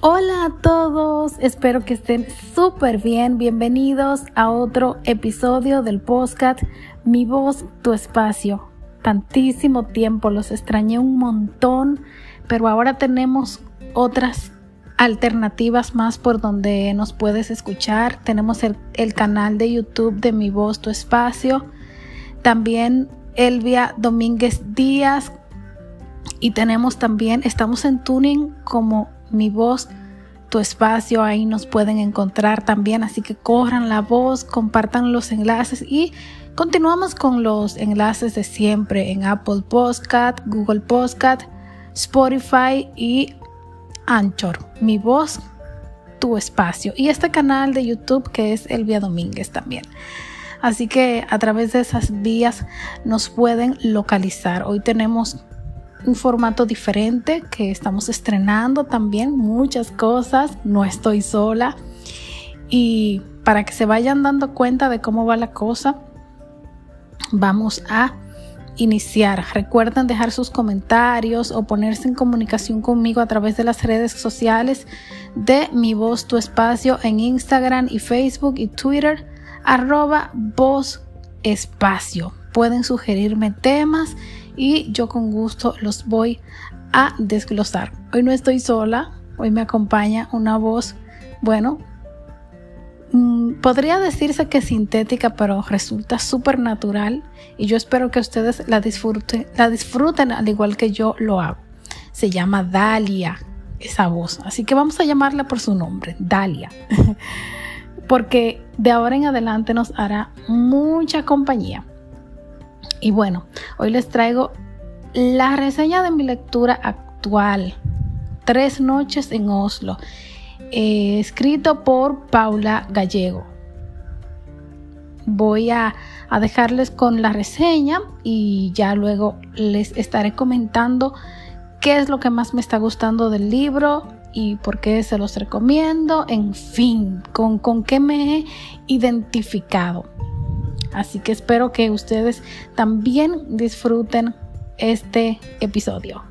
Hola a todos, espero que estén súper bien. Bienvenidos a otro episodio del podcast Mi voz, tu espacio. Tantísimo tiempo, los extrañé un montón, pero ahora tenemos otras alternativas más por donde nos puedes escuchar. Tenemos el, el canal de YouTube de Mi voz, tu espacio. También Elvia Domínguez Díaz. Y tenemos también, estamos en tuning como mi voz, tu espacio, ahí nos pueden encontrar también, así que corran la voz, compartan los enlaces y continuamos con los enlaces de siempre en Apple Podcast, Google Podcast, Spotify y Anchor. Mi voz, tu espacio y este canal de YouTube que es Elvia Domínguez también. Así que a través de esas vías nos pueden localizar. Hoy tenemos un formato diferente que estamos estrenando también muchas cosas, no estoy sola y para que se vayan dando cuenta de cómo va la cosa, vamos a iniciar. Recuerden dejar sus comentarios o ponerse en comunicación conmigo a través de las redes sociales de Mi Voz Tu Espacio en Instagram y Facebook y Twitter, arroba Voz Espacio. Pueden sugerirme temas y yo con gusto los voy a desglosar. Hoy no estoy sola, hoy me acompaña una voz, bueno, mm, podría decirse que sintética, pero resulta súper natural y yo espero que ustedes la disfruten, la disfruten al igual que yo lo hago. Se llama Dalia, esa voz, así que vamos a llamarla por su nombre, Dalia, porque de ahora en adelante nos hará mucha compañía. Y bueno, hoy les traigo la reseña de mi lectura actual, Tres noches en Oslo, eh, escrito por Paula Gallego. Voy a, a dejarles con la reseña y ya luego les estaré comentando qué es lo que más me está gustando del libro y por qué se los recomiendo, en fin, con, con qué me he identificado. Así que espero que ustedes también disfruten este episodio.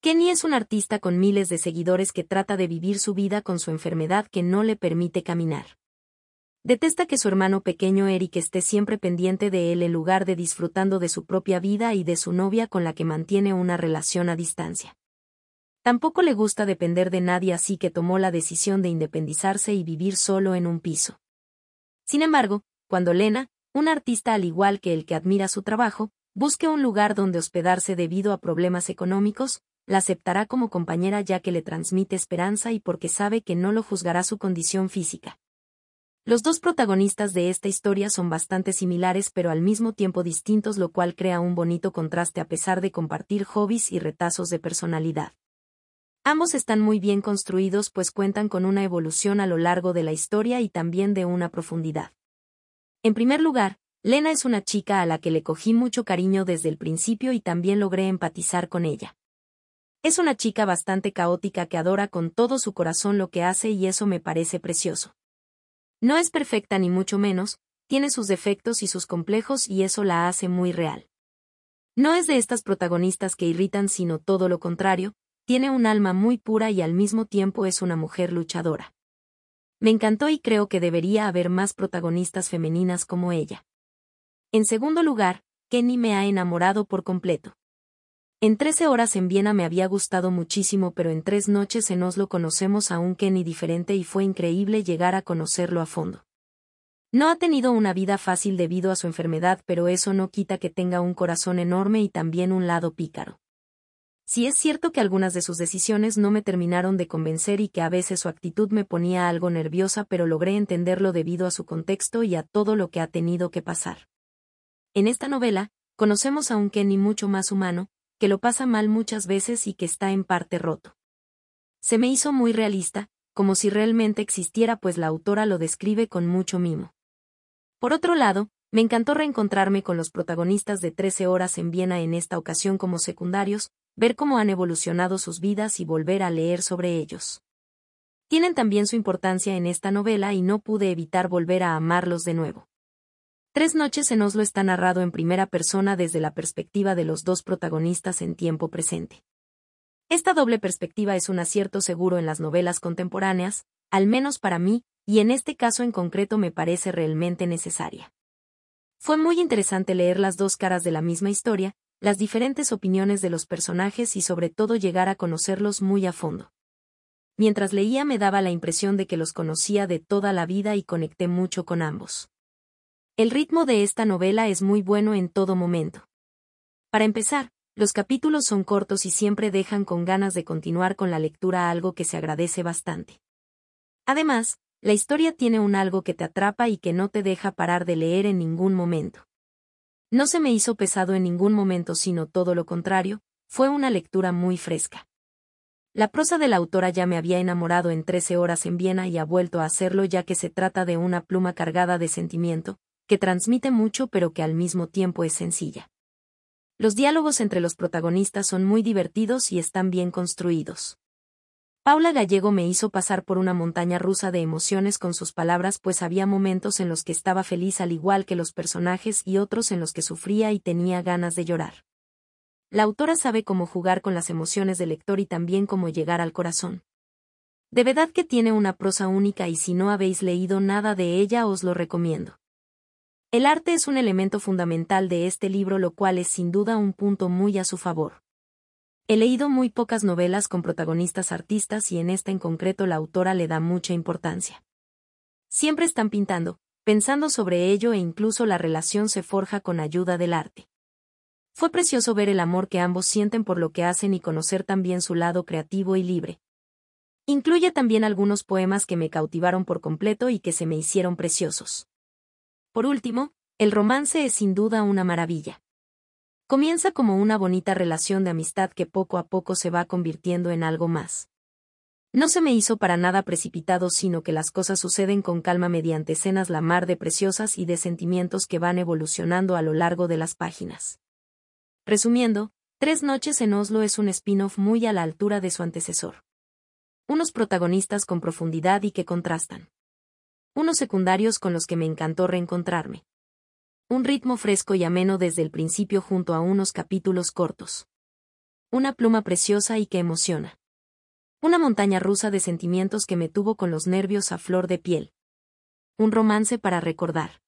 Kenny es un artista con miles de seguidores que trata de vivir su vida con su enfermedad que no le permite caminar. Detesta que su hermano pequeño Eric esté siempre pendiente de él en lugar de disfrutando de su propia vida y de su novia con la que mantiene una relación a distancia. Tampoco le gusta depender de nadie así que tomó la decisión de independizarse y vivir solo en un piso. Sin embargo, cuando Lena, un artista al igual que el que admira su trabajo, busque un lugar donde hospedarse debido a problemas económicos, la aceptará como compañera ya que le transmite esperanza y porque sabe que no lo juzgará su condición física. Los dos protagonistas de esta historia son bastante similares pero al mismo tiempo distintos lo cual crea un bonito contraste a pesar de compartir hobbies y retazos de personalidad. Ambos están muy bien construidos pues cuentan con una evolución a lo largo de la historia y también de una profundidad. En primer lugar, Lena es una chica a la que le cogí mucho cariño desde el principio y también logré empatizar con ella. Es una chica bastante caótica que adora con todo su corazón lo que hace y eso me parece precioso. No es perfecta ni mucho menos, tiene sus defectos y sus complejos y eso la hace muy real. No es de estas protagonistas que irritan sino todo lo contrario, tiene un alma muy pura y al mismo tiempo es una mujer luchadora. Me encantó y creo que debería haber más protagonistas femeninas como ella. En segundo lugar, Kenny me ha enamorado por completo. En 13 horas en Viena me había gustado muchísimo, pero en tres noches en Oslo conocemos a un Kenny diferente y fue increíble llegar a conocerlo a fondo. No ha tenido una vida fácil debido a su enfermedad, pero eso no quita que tenga un corazón enorme y también un lado pícaro. Si es cierto que algunas de sus decisiones no me terminaron de convencer y que a veces su actitud me ponía algo nerviosa, pero logré entenderlo debido a su contexto y a todo lo que ha tenido que pasar. En esta novela, conocemos a un Kenny mucho más humano, que lo pasa mal muchas veces y que está en parte roto. Se me hizo muy realista, como si realmente existiera pues la autora lo describe con mucho mimo. Por otro lado, me encantó reencontrarme con los protagonistas de 13 horas en Viena en esta ocasión como secundarios, ver cómo han evolucionado sus vidas y volver a leer sobre ellos. Tienen también su importancia en esta novela y no pude evitar volver a amarlos de nuevo. Tres noches en Oslo está narrado en primera persona desde la perspectiva de los dos protagonistas en tiempo presente. Esta doble perspectiva es un acierto seguro en las novelas contemporáneas, al menos para mí, y en este caso en concreto me parece realmente necesaria. Fue muy interesante leer las dos caras de la misma historia, las diferentes opiniones de los personajes y sobre todo llegar a conocerlos muy a fondo. Mientras leía me daba la impresión de que los conocía de toda la vida y conecté mucho con ambos. El ritmo de esta novela es muy bueno en todo momento. Para empezar, los capítulos son cortos y siempre dejan con ganas de continuar con la lectura algo que se agradece bastante. Además, la historia tiene un algo que te atrapa y que no te deja parar de leer en ningún momento. No se me hizo pesado en ningún momento, sino todo lo contrario, fue una lectura muy fresca. La prosa de la autora ya me había enamorado en 13 horas en Viena y ha vuelto a hacerlo ya que se trata de una pluma cargada de sentimiento, que transmite mucho pero que al mismo tiempo es sencilla. Los diálogos entre los protagonistas son muy divertidos y están bien construidos. Paula Gallego me hizo pasar por una montaña rusa de emociones con sus palabras pues había momentos en los que estaba feliz al igual que los personajes y otros en los que sufría y tenía ganas de llorar. La autora sabe cómo jugar con las emociones del lector y también cómo llegar al corazón. De verdad que tiene una prosa única y si no habéis leído nada de ella os lo recomiendo. El arte es un elemento fundamental de este libro lo cual es sin duda un punto muy a su favor. He leído muy pocas novelas con protagonistas artistas y en esta en concreto la autora le da mucha importancia. Siempre están pintando, pensando sobre ello e incluso la relación se forja con ayuda del arte. Fue precioso ver el amor que ambos sienten por lo que hacen y conocer también su lado creativo y libre. Incluye también algunos poemas que me cautivaron por completo y que se me hicieron preciosos. Por último, el romance es sin duda una maravilla. Comienza como una bonita relación de amistad que poco a poco se va convirtiendo en algo más. No se me hizo para nada precipitado, sino que las cosas suceden con calma mediante escenas la mar de preciosas y de sentimientos que van evolucionando a lo largo de las páginas. Resumiendo, Tres noches en Oslo es un spin-off muy a la altura de su antecesor. Unos protagonistas con profundidad y que contrastan unos secundarios con los que me encantó reencontrarme. Un ritmo fresco y ameno desde el principio junto a unos capítulos cortos. Una pluma preciosa y que emociona. Una montaña rusa de sentimientos que me tuvo con los nervios a flor de piel. Un romance para recordar.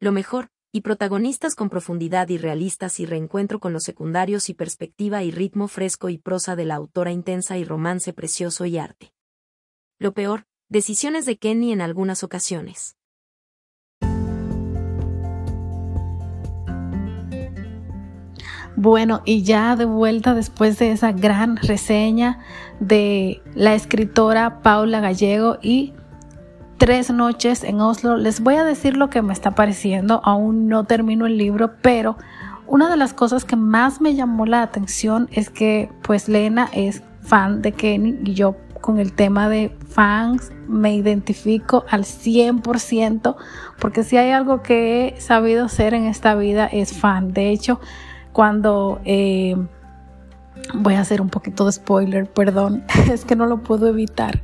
Lo mejor, y protagonistas con profundidad y realistas y reencuentro con los secundarios y perspectiva y ritmo fresco y prosa de la autora intensa y romance precioso y arte. Lo peor, decisiones de Kenny en algunas ocasiones. Bueno, y ya de vuelta después de esa gran reseña de la escritora Paula Gallego y Tres noches en Oslo, les voy a decir lo que me está pareciendo. Aún no termino el libro, pero una de las cosas que más me llamó la atención es que pues Lena es fan de Kenny y yo con el tema de fans me identifico al 100% porque si hay algo que he sabido ser en esta vida es fan. De hecho, cuando... Eh, voy a hacer un poquito de spoiler, perdón, es que no lo puedo evitar.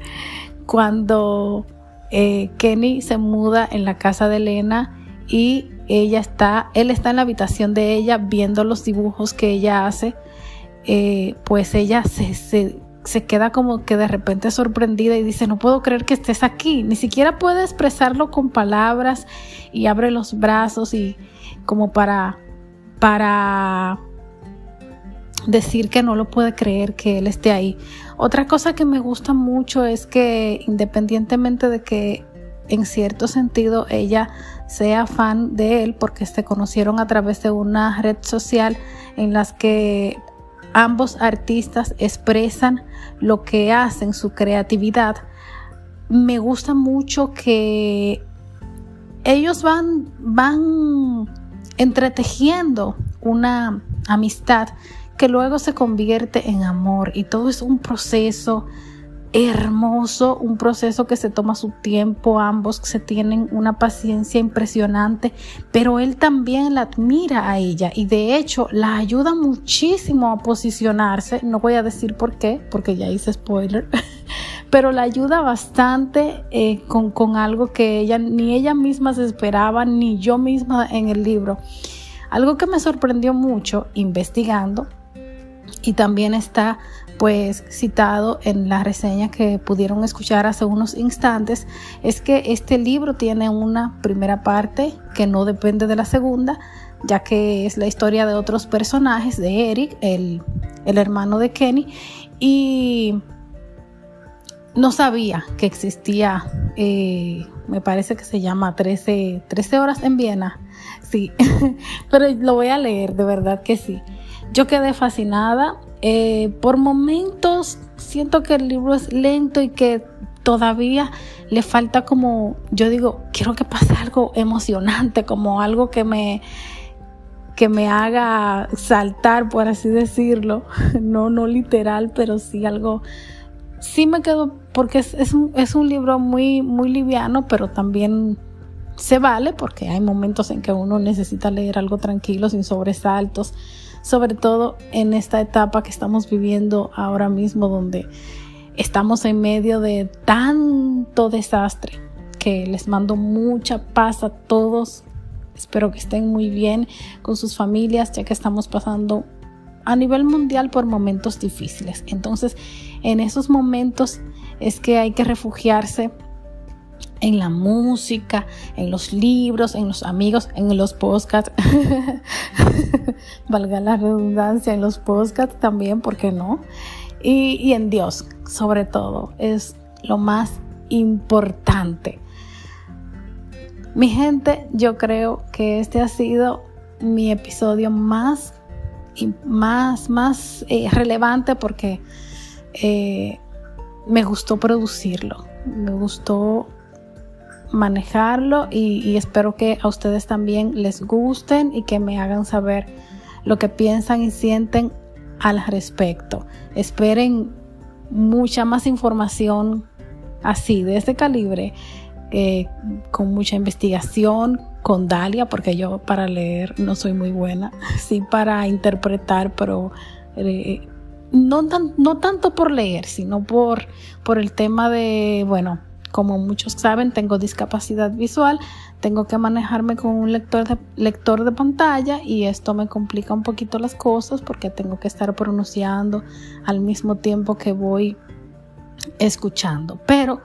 Cuando eh, Kenny se muda en la casa de Elena y ella está, él está en la habitación de ella viendo los dibujos que ella hace, eh, pues ella se, se, se queda como que de repente sorprendida y dice, no puedo creer que estés aquí. Ni siquiera puede expresarlo con palabras y abre los brazos y como para, para decir que no lo puede creer que él esté ahí. Otra cosa que me gusta mucho es que independientemente de que en cierto sentido ella sea fan de él porque se conocieron a través de una red social en las que ambos artistas expresan lo que hacen, su creatividad. Me gusta mucho que ellos van, van entretejiendo una amistad que luego se convierte en amor. Y todo es un proceso hermoso, un proceso que se toma su tiempo, ambos se tienen una paciencia impresionante, pero él también la admira a ella. Y de hecho la ayuda muchísimo a posicionarse, no voy a decir por qué, porque ya hice spoiler, pero la ayuda bastante eh, con, con algo que ella ni ella misma se esperaba, ni yo misma en el libro. Algo que me sorprendió mucho investigando y también está pues citado en la reseña que pudieron escuchar hace unos instantes es que este libro tiene una primera parte que no depende de la segunda ya que es la historia de otros personajes de Eric el, hermano de Kenny y no sabía que existía eh, me parece que se llama 13, 13 horas en Viena. Sí pero lo voy a leer de verdad que sí. Yo quedé fascinada. Eh, por momentos siento que el libro es lento y que todavía le falta como, yo digo, quiero que pase algo emocionante, como algo que me que me haga saltar, por así decirlo, no, no literal, pero sí algo, sí me quedo, porque es, un, es un libro muy, muy liviano, pero también se vale, porque hay momentos en que uno necesita leer algo tranquilo, sin sobresaltos, sobre todo en esta etapa que estamos viviendo ahora mismo donde estamos en medio de tanto desastre que les mando mucha paz a todos. Espero que estén muy bien con sus familias ya que estamos pasando a nivel mundial por momentos difíciles. Entonces, en esos momentos es que hay que refugiarse en la música, en los libros, en los amigos, en los podcasts, valga la redundancia, en los podcasts también, ¿por qué no? Y, y en Dios, sobre todo, es lo más importante. Mi gente, yo creo que este ha sido mi episodio más, más, más eh, relevante porque eh, me gustó producirlo, me gustó manejarlo y, espero que a ustedes también les gusten y que me hagan saber lo que piensan y sienten al respecto. Esperen mucha más información así, de este calibre, eh, con mucha investigación, con Dalia, porque yo para leer no soy muy buena, sí para interpretar, pero eh, no, no tanto por leer, sino por, por el tema de, bueno, como muchos saben, tengo discapacidad visual, tengo que manejarme con un lector de, lector de pantalla y esto me complica un poquito las cosas porque tengo que estar pronunciando al mismo tiempo que voy escuchando. Pero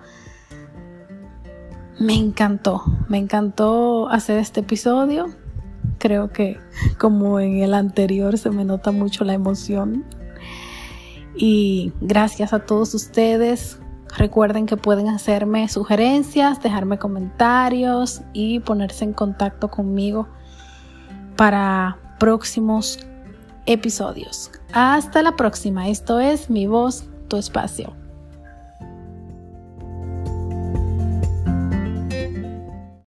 me encantó, me encantó hacer este episodio. Creo que como en el anterior se me nota mucho la emoción. Y gracias a todos ustedes Recuerden que pueden hacerme sugerencias, dejarme comentarios y ponerse en contacto conmigo para próximos episodios. Hasta la próxima. Esto es Mi Voz, Tu Espacio.